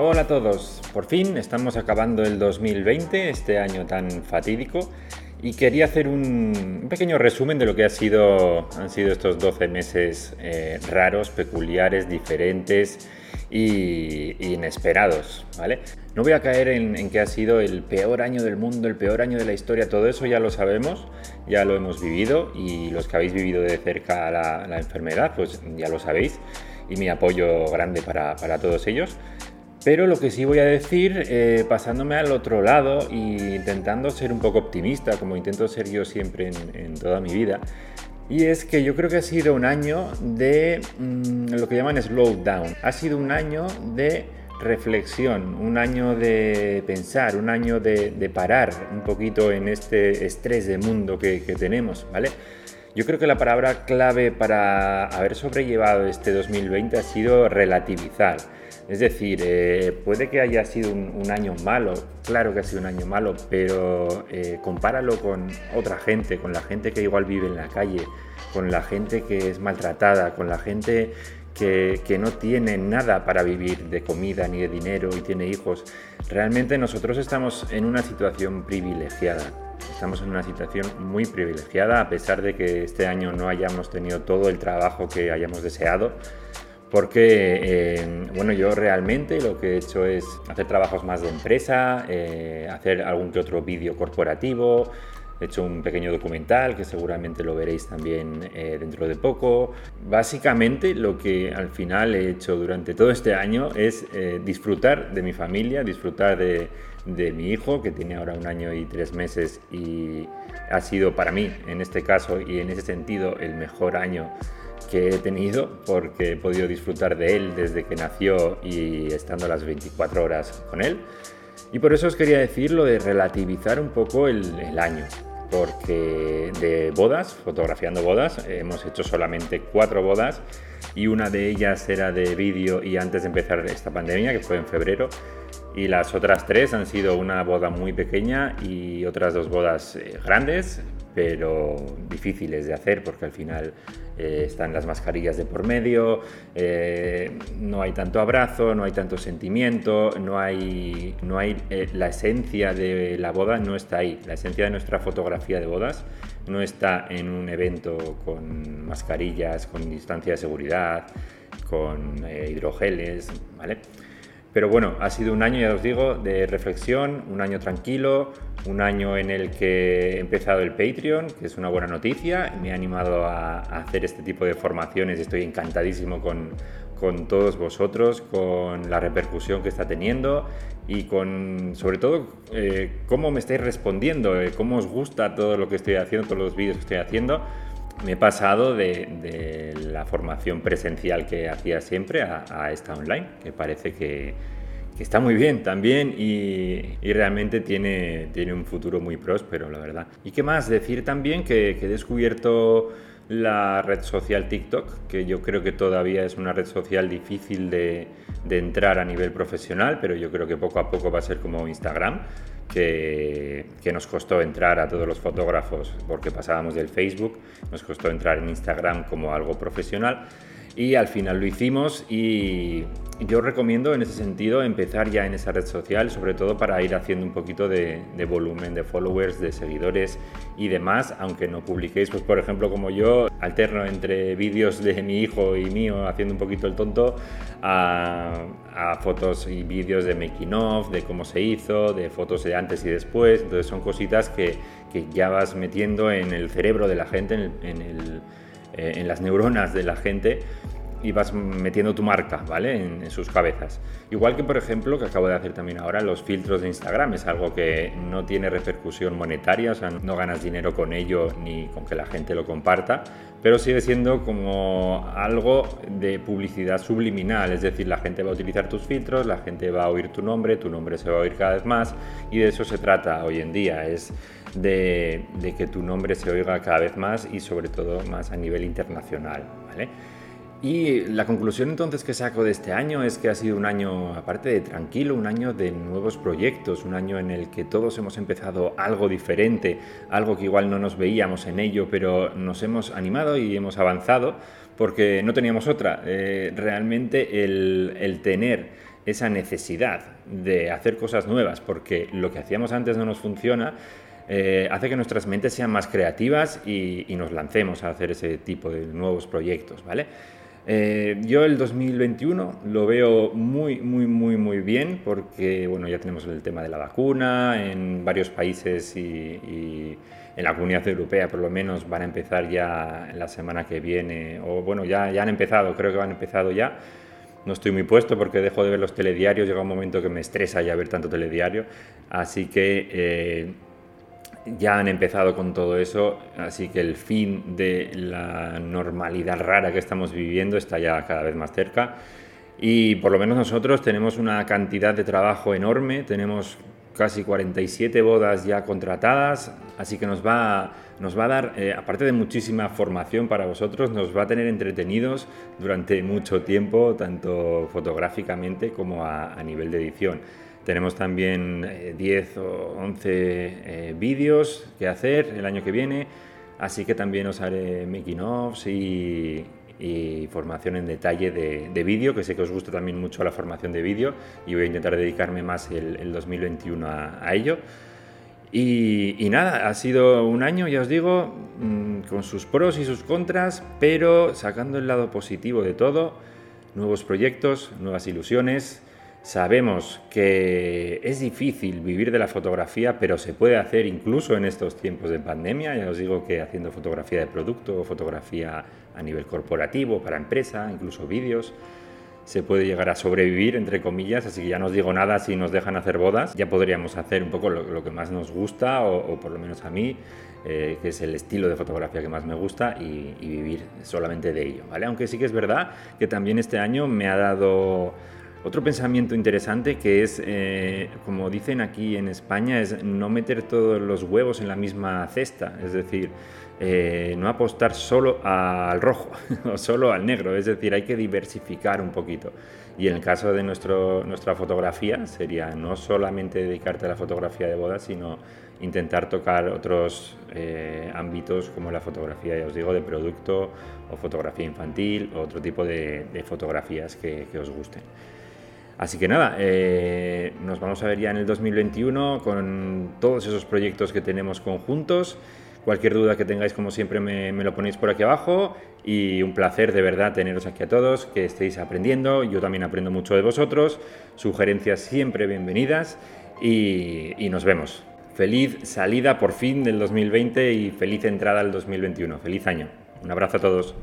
Hola a todos, por fin estamos acabando el 2020, este año tan fatídico, y quería hacer un, pequeño resumen de lo que han sido estos 12 meses eh, raros, peculiares, diferentes y, inesperados, ¿vale? No voy a caer en, que ha sido el peor año del mundo, el peor año de la historia, todo eso ya lo sabemos, ya lo hemos vivido y los que habéis vivido de cerca la, enfermedad, pues ya lo sabéis y mi apoyo grande para, para todos ellos. Pero lo que sí voy a decir, eh, pasándome al otro lado e intentando ser un poco optimista, como intento ser yo siempre en, toda mi vida, y es que yo creo que ha sido un año de mm, lo que llaman slow down. Ha sido un año de reflexión, un año de pensar, un año de, parar un poquito en este estrés de mundo que tenemos, ¿vale? Yo creo que la palabra clave para haber sobrellevado este 2020 ha sido relativizar. Es decir, eh, puede que haya sido un, año malo, claro que ha sido un año malo, pero eh, compáralo con otra gente, con la gente que igual vive en la calle, con la gente que es maltratada, con la gente que, no tiene nada para vivir de comida ni de dinero y tiene hijos. Realmente nosotros estamos en una situación privilegiada. Estamos en una situación muy privilegiada a pesar de que este año no hayamos tenido todo el trabajo que hayamos deseado porque, eh, bueno, yo realmente lo que he hecho es hacer trabajos más de empresa, eh, hacer algún que otro vídeo corporativo, he hecho un pequeño documental que seguramente lo veréis también eh, dentro de poco. Básicamente lo que al final he hecho durante todo este año es disfrutar de mi familia, disfrutar de, de mi hijo, que tiene ahora un año y tres meses y ha sido para mí, en este caso y en ese sentido, el mejor año que he tenido porque he podido disfrutar de él desde que nació y estando las 24 horas con él. Y por eso os quería decir lo de relativizar un poco el, año, porque de bodas, fotografiando bodas, hemos hecho solamente cuatro bodas y una de ellas era de vídeo y antes de empezar esta pandemia, que fue en febrero, y las otras tres han sido una boda muy pequeña y otras dos bodas eh, grandes, pero difíciles de hacer porque al final eh, están las mascarillas de por medio, eh, no hay tanto abrazo, no hay tanto sentimiento, no hay, no hay eh, la esencia de la boda no está ahí, la esencia de nuestra fotografía de bodas no está en un evento con mascarillas, con distancia de seguridad, con hidrogeles, ¿vale? Pero bueno, ha sido un año, ya os digo, de reflexión, un año tranquilo, un año en el que he empezado el Patreon, que es una buena noticia. Me ha animado a, hacer este tipo de formaciones y estoy encantadísimo con, con todos vosotros, con la repercusión que está teniendo y con, sobre todo, eh, cómo me estáis respondiendo, eh, cómo os gusta todo lo que estoy haciendo, todos los vídeos que estoy haciendo. Me he pasado de, la formación presencial que hacía siempre a, esta online, que parece que, está muy bien también y, realmente tiene, tiene un futuro muy próspero, la verdad. ¿Y qué más? Decir también que, he descubierto la red social TikTok, que yo creo que todavía es una red social difícil de, de entrar a nivel profesional, pero yo creo que poco a poco va a ser como Instagram que, nos costó entrar a todos los fotógrafos porque pasábamos del Facebook, nos costó entrar en Instagram como algo profesional y al final lo hicimos y yo recomiendo en ese sentido empezar ya en esa red social, sobre todo para ir haciendo un poquito de, volumen de followers, de seguidores y demás, aunque no publiquéis, pues por ejemplo como yo, alterno entre vídeos de mi hijo y mío haciendo un poquito el tonto a, fotos y vídeos de making of, de cómo se hizo, de fotos de antes y después, entonces son cositas que, ya vas metiendo en el cerebro de la gente, en el eh, en las neuronas de la gente y vas metiendo tu marca, ¿vale? En, sus cabezas. Igual que, por ejemplo, que acabo de hacer también ahora, los filtros de Instagram. Es algo que no tiene repercusión monetaria, o sea, no ganas dinero con ello ni con que la gente lo comparta, pero sigue siendo como algo de publicidad subliminal. Es decir, la gente va a utilizar tus filtros, la gente va a oír tu nombre, tu nombre se va a oír cada vez más y de eso se trata hoy en día. Es de, que tu nombre se oiga cada vez más y sobre todo más a nivel internacional, ¿vale? Y la conclusión entonces que saco de este año es que ha sido un año, aparte de tranquilo, un año de nuevos proyectos, un año en el que todos hemos empezado algo diferente, algo que igual no nos veíamos en ello, pero nos hemos animado y hemos avanzado porque no teníamos otra. Eh, realmente el tener esa necesidad de hacer cosas nuevas, porque lo que hacíamos antes no nos funciona, eh, hace que nuestras mentes sean más creativas y, nos lancemos a hacer ese tipo de nuevos proyectos, ¿vale? Eh, yo el 2021 lo veo muy, muy, muy, muy bien porque, bueno, ya tenemos el tema de la vacuna en varios países y, en la comunidad europea por lo menos van a empezar ya la semana que viene, o bueno, ya, ya han empezado, creo que han empezado ya. No estoy muy puesto porque dejo de ver los telediarios, llega un momento que me estresa ya ver tanto telediario, así que... Eh, ya han empezado con todo eso, así que el fin de la normalidad rara que estamos viviendo está ya cada vez más cerca. Y por lo menos nosotros tenemos una cantidad de trabajo enorme, tenemos casi 47 bodas ya contratadas, así que nos va, nos va a dar, eh, aparte de muchísima formación para vosotros, nos va a tener entretenidos durante mucho tiempo, tanto fotográficamente como a nivel de edición. Tenemos también 10 eh, o 11 eh, vídeos que hacer el año que viene, así que también os haré making offs y, formación en detalle de, vídeo, que sé que os gusta también mucho la formación de vídeo y voy a intentar dedicarme más el, 2021 a, ello. Y, y, nada, ha sido un año, ya os digo, mm, con sus pros y sus contras, pero sacando el lado positivo de todo, nuevos proyectos, nuevas ilusiones Sabemos que es difícil vivir de la fotografía, pero se puede hacer incluso en estos tiempos de pandemia. Ya os digo que haciendo fotografía de producto, fotografía a nivel corporativo, para empresa, incluso vídeos, se puede llegar a sobrevivir, entre comillas. Así que ya no os digo nada si nos dejan hacer bodas. Ya podríamos hacer un poco lo, que más nos gusta, o, por lo menos a mí, eh, que es el estilo de fotografía que más me gusta, y, y vivir solamente de ello. ¿vale? Aunque sí que es verdad que también este año me ha dado otro pensamiento interesante que es, eh, como dicen aquí en España, es no meter todos los huevos en la misma cesta, es decir, eh, no apostar solo al rojo o solo al negro, es decir, hay que diversificar un poquito. Y en el caso de nuestro, nuestra fotografía sería no solamente dedicarte a la fotografía de boda, sino intentar tocar otros eh, ámbitos como la fotografía, ya os digo, de producto o fotografía infantil o otro tipo de, fotografías que os gusten. Así que nada, eh, nos vamos a ver ya en el 2021 con todos esos proyectos que tenemos conjuntos. Cualquier duda que tengáis, como siempre, me, lo ponéis por aquí abajo. Y un placer de verdad teneros aquí a todos, que estéis aprendiendo. Yo también aprendo mucho de vosotros. Sugerencias siempre bienvenidas. Y, y nos vemos. Feliz salida por fin del 2020 y feliz entrada al 2021. Feliz año. Un abrazo a todos.